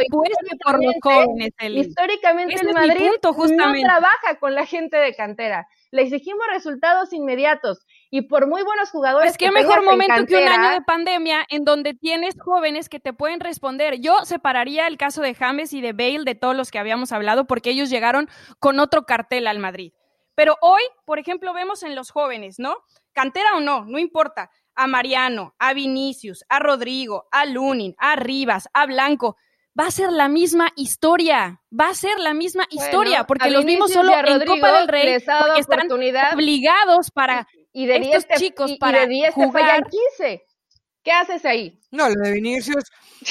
por los jóvenes. Históricamente el Madrid no trabaja con la gente de cantera. Le exigimos resultados inmediatos y por muy buenos jugadores. Es que, mejor momento que un año de pandemia en donde tienes jóvenes que te pueden responder. Yo separaría el caso de James y de Bale de todos los que habíamos hablado porque ellos llegaron con otro cartel al Madrid. Pero hoy, por ejemplo, vemos en los jóvenes, ¿no? Cantera o no, no importa. A Mariano, a Vinicius, a Rodrigo, a Lunin, a Rivas, a Blanco. va a ser la misma historia. Va a ser la misma historia, porque los vimos solo en Copa del Rey, porque están obligados para y de estos chicos para jugar. 15. ¿Qué haces ahí? No, lo de Vinicius,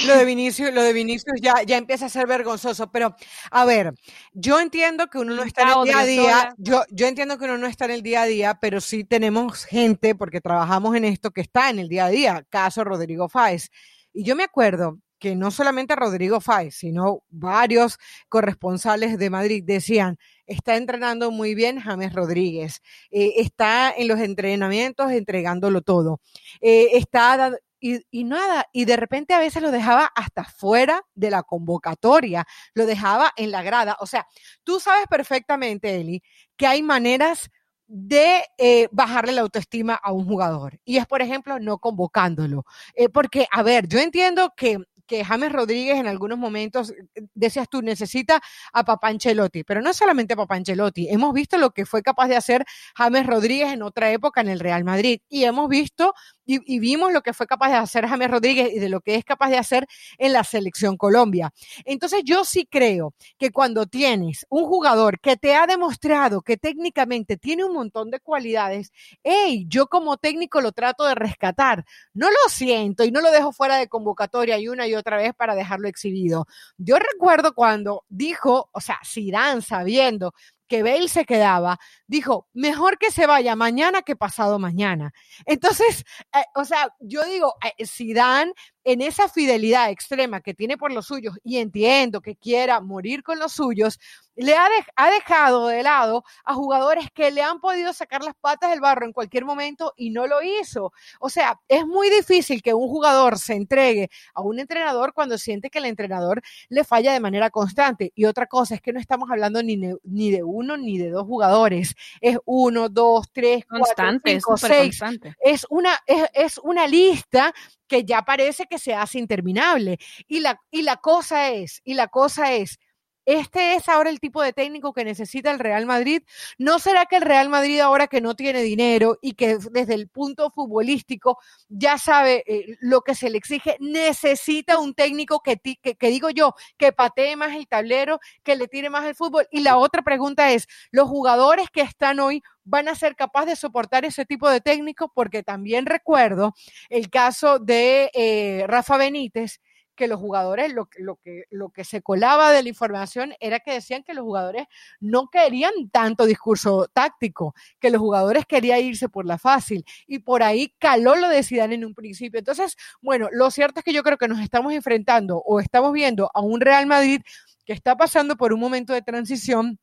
lo de Vinicius, lo de Vinicius ya, ya empieza a ser vergonzoso. Pero, a ver, yo entiendo que uno no está en el día a día, yo, yo entiendo que uno no está en el día a día, pero sí tenemos gente, porque trabajamos en esto, que está en el día a día. Caso Rodrigo Fáez. Y yo me acuerdo que no solamente Rodrigo Fáez, sino varios corresponsales de Madrid decían, está entrenando muy bien James Rodríguez, eh, está en los entrenamientos entregándolo todo, eh, está y, y, nada, y de repente a veces lo dejaba hasta fuera de la convocatoria, lo dejaba en la grada. O sea, tú sabes perfectamente, Eli, que hay maneras de eh, bajarle la autoestima a un jugador. Y es, por ejemplo, no convocándolo. porque, a ver, yo entiendo que que James Rodríguez en algunos momentos, eh, decías tú, necesita a Papá Ancelotti, pero no solamente Papá Ancelotti, hemos visto lo que fue capaz de hacer James Rodríguez en otra época en el Real Madrid y hemos visto y, vimos lo que fue capaz de hacer James Rodríguez y de lo que es capaz de hacer en la selección Colombia. Entonces yo sí creo que cuando tienes un jugador que te ha demostrado que técnicamente tiene un montón de cualidades, hey, yo como técnico lo trato de rescatar. No lo siento y no lo dejo fuera de convocatoria y una y otra vez para dejarlo exhibido. Yo recuerdo cuando dijo, o sea, Zidane sabiendo que Bale se quedaba, dijo, mejor que se vaya mañana que pasado mañana. Entonces, eh, o sea, yo digo, eh, Zidane en esa fidelidad extrema que tiene por los suyos, y entiendo que quiera morir con los suyos, le ha, ha, dejado de lado a jugadores que le han podido sacar las patas del barro en cualquier momento y no lo hizo. O sea, es muy difícil que un jugador se entregue a un entrenador cuando siente que el entrenador le falla de manera constante. Y otra cosa es que no estamos hablando ni, ni de uno ni de dos jugadores. Es uno, dos, tres, cuatro, cinco, seis. Es una, es, es una lista que ya parece que se hace interminable. Y la, y la cosa es, y la cosa es, este es ahora el tipo de técnico que necesita el Real Madrid. ¿No será que el Real Madrid ahora que no tiene dinero y que desde el punto futbolístico ya sabe eh, lo que se le exige, necesita un técnico que, que, que, digo yo, que patee más el tablero, que le tire más el fútbol? Y la otra pregunta es, ¿los jugadores que están hoy van a ser capaces de soportar ese tipo de técnico? Porque también recuerdo el caso de eh, Rafa Benítez que los jugadores, lo, lo, que, lo que se colaba de la información era que decían que los jugadores no querían tanto discurso táctico, que los jugadores querían irse por la fácil y por ahí caló lo de Zidane en un principio. Entonces, bueno, lo cierto es que yo creo que nos estamos enfrentando o estamos viendo a un Real Madrid que está pasando por un momento de transición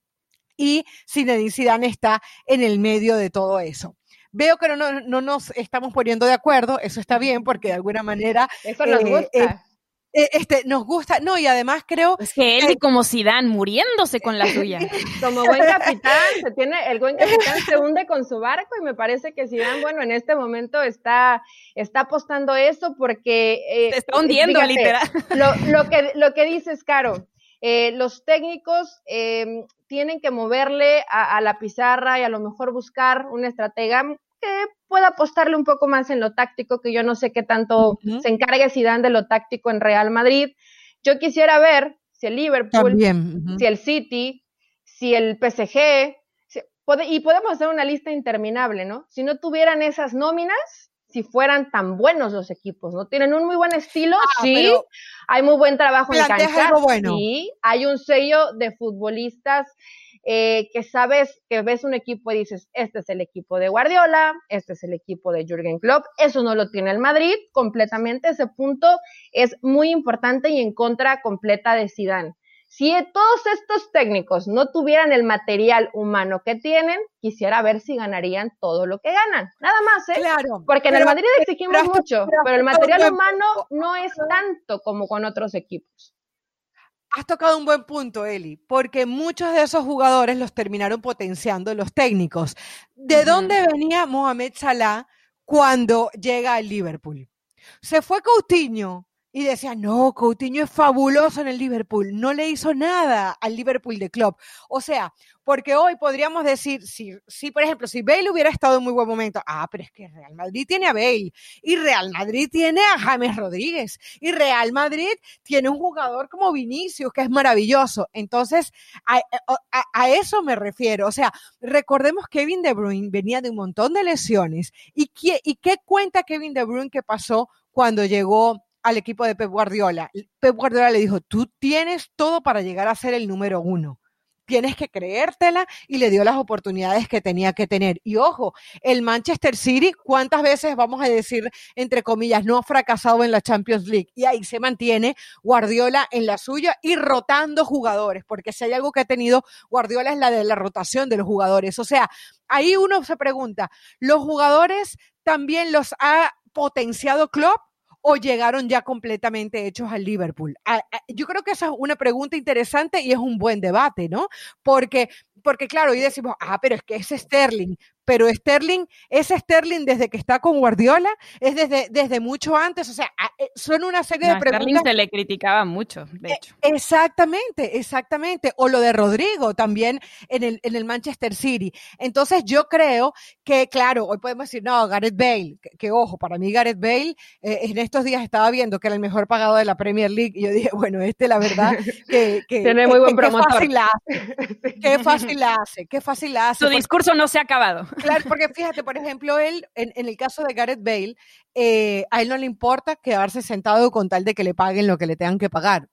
y Zinedine Zidane está en el medio de todo eso. Veo que no, no, nos estamos poniendo de acuerdo, eso está bien porque de alguna manera... Eso nos eh, gusta. Eh, este, nos gusta, no, y además creo... Es que él como Zidane, muriéndose con la suya. Como buen capitán, se tiene, el buen capitán se hunde con su barco y me parece que Zidane, bueno, en este momento está, está apostando eso porque... Eh, se está hundiendo, literal. Lo, lo, que, lo que dices, Caro, eh, los técnicos eh, tienen que moverle a, a, la pizarra y a lo mejor buscar una estratega que pueda apostarle un poco más en lo táctico, que yo no sé qué tanto se encargue Zidane de lo táctico en Real Madrid. Yo quisiera ver si el Liverpool, si el City, si el PSG, y podemos hacer una lista interminable, ¿no? Si no tuvieran esas nóminas, si fueran tan buenos los equipos, ¿no? Tienen un muy buen estilo, ah, sí, hay muy buen trabajo en cancha, bueno. sí, hay un sello de futbolistas eh, que sabes que ves un equipo y dices, este es el equipo de Guardiola, este es el equipo de Jürgen Klopp, eso no lo tiene el Madrid completamente, ese punto es muy importante y en contra completa de Zidane. Si todos estos técnicos no tuvieran el material humano que tienen, quisiera ver si ganarían todo lo que ganan. Nada más, ¿eh? Claro. Porque en el Madrid exigimos mucho, pero el material humano no es tanto como con otros equipos. Has tocado un buen punto, Eli, porque muchos de esos jugadores los terminaron potenciando los técnicos. ¿De dónde venía Mohamed Salah cuando llega al Liverpool? Se fue Coutinho y decía, no, Coutinho es fabuloso en el Liverpool, no le hizo nada al Liverpool de club. O sea, porque hoy podríamos decir, si, si por ejemplo, si Bale hubiera estado en muy buen momento, ah, pero es que Real Madrid tiene a Bale, y Real Madrid tiene a James Rodríguez, y Real Madrid tiene un jugador como Vinicius, que es maravilloso. Entonces, a, a eso me refiero. O sea, recordemos que Kevin De Bruyne venía de un montón de lesiones. ¿Y qué, y qué cuenta Kevin De Bruyne que pasó cuando llegó al equipo de Pep Guardiola. Pep Guardiola le dijo, tú tienes todo para llegar a ser el número uno. Tienes que creértela y le dio las oportunidades que tenía que tener. Y ojo, el Manchester City, ¿cuántas veces vamos a decir, entre comillas, no ha fracasado en la Champions League? Y ahí se mantiene Guardiola en la suya y rotando jugadores, porque si hay algo que ha tenido Guardiola es la de la rotación de los jugadores. O sea, ahí uno se pregunta, ¿los jugadores también los ha potenciado Klopp? O llegaron ya completamente hechos al Liverpool? Yo creo que esa es una pregunta interesante y es un buen debate, ¿no? Porque, porque claro, hoy decimos, ah, pero es que es Sterling, pero Sterling es Sterling desde que está con Guardiola, es desde, desde mucho antes, o sea, eh, son una serie de preguntas. Sterling se le criticaba mucho, de e, hecho. Exactamente, exactamente. O lo de Rodrigo también en el, en el Manchester City. Entonces yo creo que, claro, hoy podemos decir, no, Gareth Bale, que, ojo, para mí Gareth Bale, eh, en estos días estaba viendo que era el mejor pagado de la Premier League y yo dije, bueno, este la verdad que... Tiene muy buen promotor. Qué fácil la hace, qué fácil la hace, qué fácil la hace. Su discurso no se ha acabado. Claro, porque fíjate, por ejemplo, él, en, el caso de Gareth Bale, eh, a él no le importa quedarse sentado con tal de que le paguen lo que le tengan que pagar.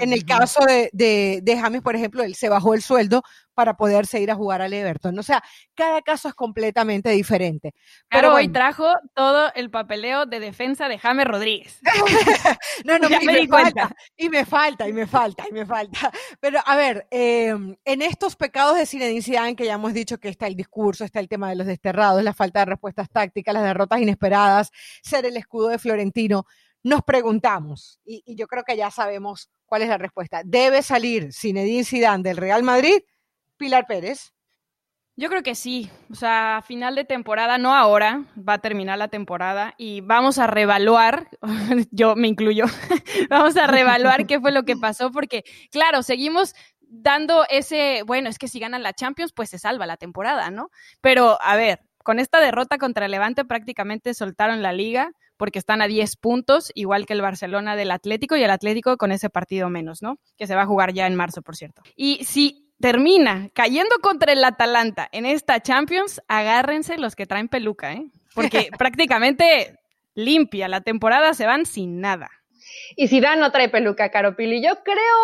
En el caso de, de, James, por ejemplo, él se bajó el sueldo para poder seguir a jugar al Everton. O sea, cada caso es completamente diferente. Pero hoy trajo todo el papeleo de defensa de James Rodríguez. no, no, y me, falta, y me falta, y me falta, y me falta. Pero a ver, em, en estos pecados de Zinedine que ya hemos dicho que está el discurso, está el tema de los desterrados, la falta de respuestas tácticas, las derrotas inesperadas, ser el escudo de Florentino, nos preguntamos, y, yo creo que ya sabemos ¿Cuál es la respuesta? ¿Debe salir Zinedine Zidane del Real Madrid? Pilar Pérez. Yo creo que sí. O sea, final de temporada, no ahora, va a terminar la temporada y vamos a revaluar, yo me incluyo, vamos a revaluar qué fue lo que pasó, porque claro, seguimos dando ese, bueno, es que si ganan la Champions, pues se salva la temporada, ¿no? Pero a ver, con esta derrota contra Levante prácticamente soltaron la liga porque están a 10 puntos, igual que el Barcelona del Atlético y el Atlético con ese partido menos, ¿no? Que se va a jugar ya en marzo, por cierto. Y si termina cayendo contra el Atalanta en esta Champions, agárrense los que traen peluca, ¿eh? Porque prácticamente limpia la temporada, se van sin nada. Y si Dan no trae peluca, Caropili. Yo creo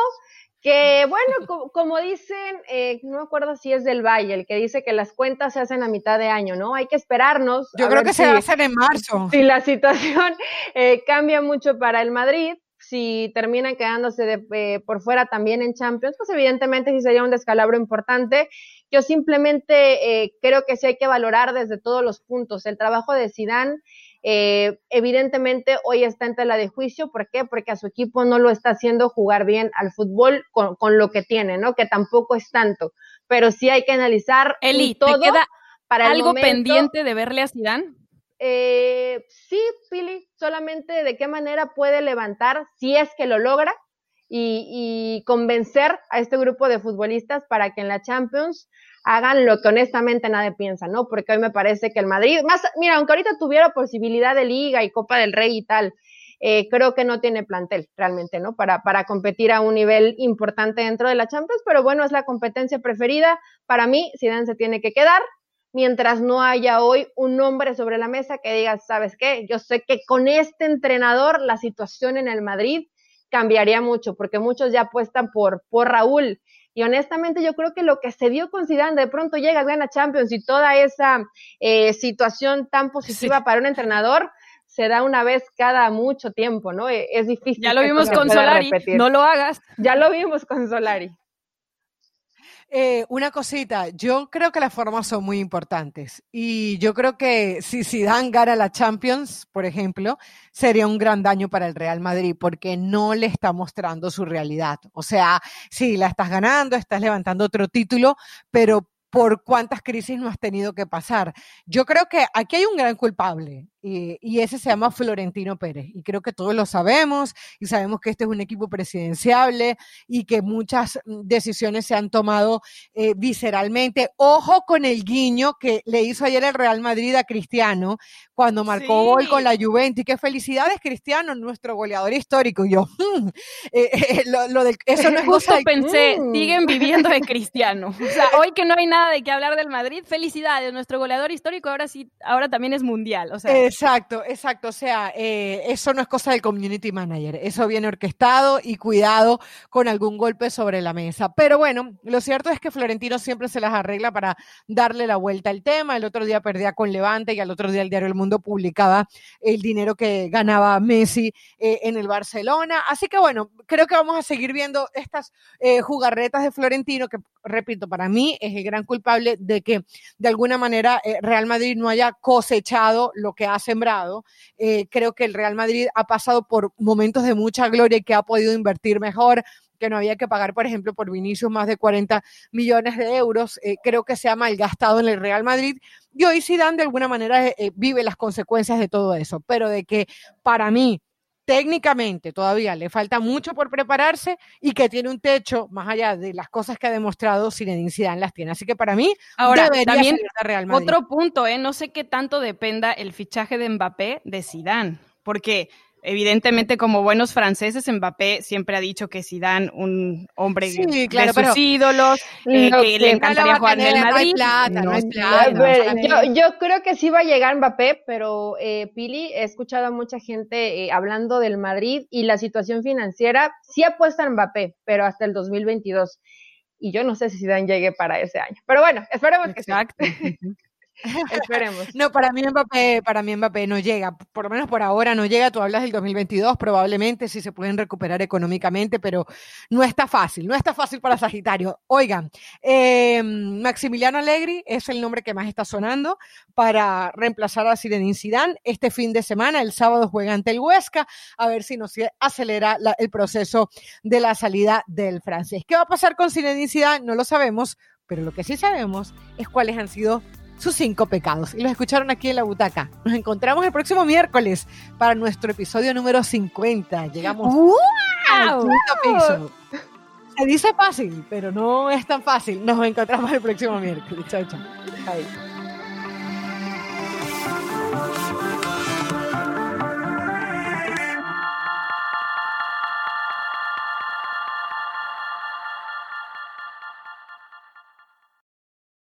que bueno, como, dicen, eh, no me acuerdo si es del Valle, el que dice que las cuentas se hacen a mitad de año, ¿no? Hay que esperarnos. Yo creo que se hacer en marzo. Si la situación eh, cambia mucho para el Madrid, si terminan quedándose eh, por fuera también en Champions, pues evidentemente sí sería un descalabro importante. Yo simplemente creo que sí hay que valorar desde todos los puntos el trabajo de Zidane eh, evidentemente hoy está en tela de juicio, ¿por qué? Porque a su equipo no lo está haciendo jugar bien al fútbol con, lo que tiene, ¿no? Que tampoco es tanto, pero sí hay que analizar Eli, todo ¿te queda para algo pendiente de verle a Zidane. Eh, sí, Pili, solamente de qué manera puede levantar, si es que lo logra, y, convencer a este grupo de futbolistas para que en la Champions hagan lo que honestamente nadie piensa, ¿no? Porque hoy me parece que el Madrid, más, mira, aunque ahorita tuviera posibilidad de Liga y Copa del Rey y tal, eh, creo que no tiene plantel realmente, ¿no? Para, para competir a un nivel importante dentro de la Champions, pero bueno, es la competencia preferida. Para mí, Zidane se tiene que quedar, mientras no haya hoy un nombre sobre la mesa que diga, ¿sabes qué? Yo sé que con este entrenador la situación en el Madrid cambiaría mucho, porque muchos ya apuestan por, por Raúl y honestamente yo creo que lo que se dio con Zidane, de pronto llega, gana Champions y toda esa eh, situación tan positiva para un entrenador, se da una vez cada mucho tiempo, ¿no? E, es difícil. Ya lo vimos con Solari, no lo hagas. Ya lo vimos con Solari. Eh, una cosita, yo creo que las formas son muy importantes y yo creo que si Zidane gana la Champions, por ejemplo, sería un gran daño para el Real Madrid porque no le está mostrando su realidad. O sea, sí, la estás ganando, estás levantando otro título, pero por cuántas crisis no has tenido que pasar. Yo creo que aquí hay un gran culpable y ese se llama Florentino Pérez. Y creo que todos lo sabemos y sabemos que este es un equipo presidenciable y que muchas mm, decisiones se han tomado eh, visceralmente. Ojo con el guiño que le hizo ayer el Real Madrid a Cristiano cuando marcó gol con la Juventus. Y qué felicidades, Cristiano, nuestro goleador histórico. Y yo, mm, eh, eh, lo, eso no es Justo pensé, mm. siguen viviendo de Cristiano. O sea, hoy que no hay nada de qué hablar del Madrid, felicidades, nuestro goleador histórico ahora sí, ahora también es mundial. O sea. Exacto, exacto. O sea, eso no es cosa del community manager. Eso viene orquestado y cuidado con algún golpe sobre la mesa. Pero bueno, lo cierto es que Florentino siempre se las arregla para darle la vuelta al tema. El otro día perdía con Levante y al otro día el diario El Mundo publicaba el dinero que ganaba Messi eh, en el Barcelona. Así que bueno, creo que vamos a seguir viendo estas eh, jugarretas de Florentino que repito, para mí es el gran culpable de que de alguna manera eh, Real Madrid no haya cosechado lo que ha sembrado. creo que el Real Madrid ha pasado por momentos de mucha gloria y que ha podido invertir mejor que no había que pagar, por ejemplo, por Vinicius más de 40 millones de euros. Eh, creo que se ha malgastado en el Real Madrid. Y hoy Zidane de alguna manera eh, vive las consecuencias de todo eso. Pero de que para mí, técnicamente todavía le falta mucho por prepararse y que tiene un techo más allá de las cosas que ha demostrado Zinedine Zidane las tiene. Así que para mí ahora debería también Real Madrid. otro punto, ¿eh? no sé qué tanto dependa el fichaje de Mbappé de Zidane, porque evidentemente como buenos franceses, Mbappé siempre ha dicho que Zidane, un hombre de sus ídolos, eh, que le encantaría jugar en el Madrid. yo, creo que sí va a llegar Mbappé, pero eh, Pili, he escuchado a mucha gente eh, hablando del Madrid y la situación financiera, sí apuesta en Mbappé, pero hasta el 2022. Y yo no sé si Zidane llegue para ese año. Pero bueno, esperemos que Exacto. Esperemos. no, para mí Mbappé, para mí Mbappé no llega, por lo menos por ahora no llega. Tú hablas del 2022, probablemente sí se pueden recuperar económicamente, pero no está fácil, no está fácil para Sagitario. Oigan, eh, Maximiliano Allegri es el nombre que más está sonando para reemplazar a Zinedine Zidane este fin de semana. El sábado juega ante el Huesca, a ver si nos acelera el proceso de la salida del francés. ¿Qué va a pasar con Zinedine Zidane? No lo sabemos, pero lo que sí sabemos es cuáles han sido sus cinco pecados. Y los escucharon aquí en la butaca. Nos encontramos el próximo miércoles para nuestro episodio número 50. Llegamos al quinto piso. Se dice fácil, pero no es tan fácil. Nos encontramos el próximo miércoles. Chao, chao.